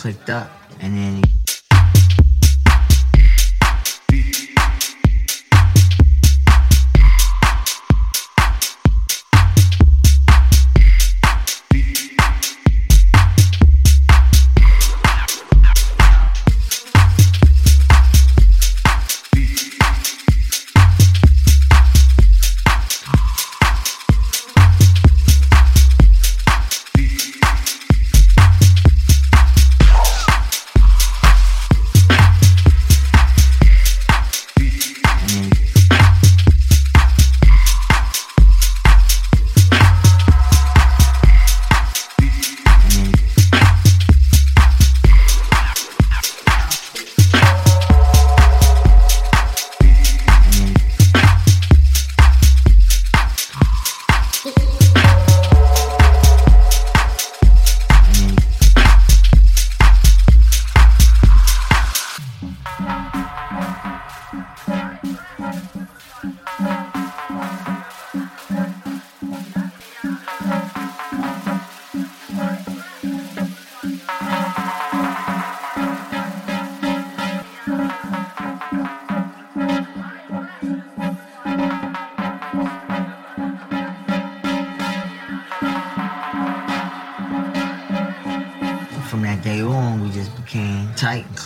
Clicked up.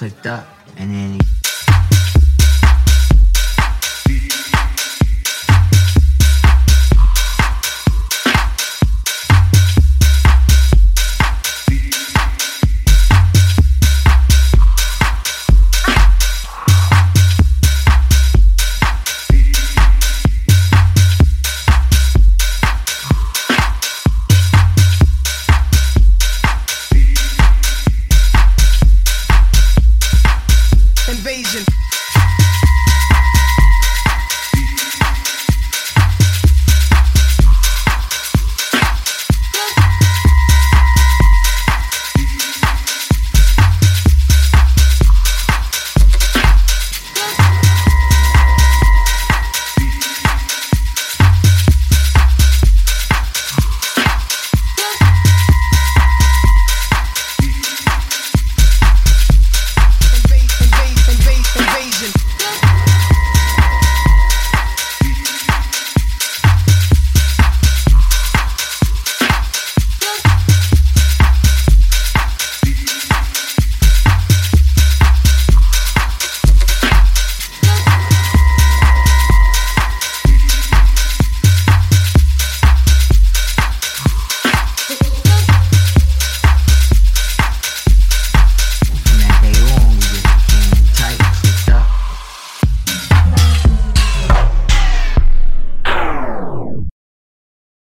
Clicked up. And then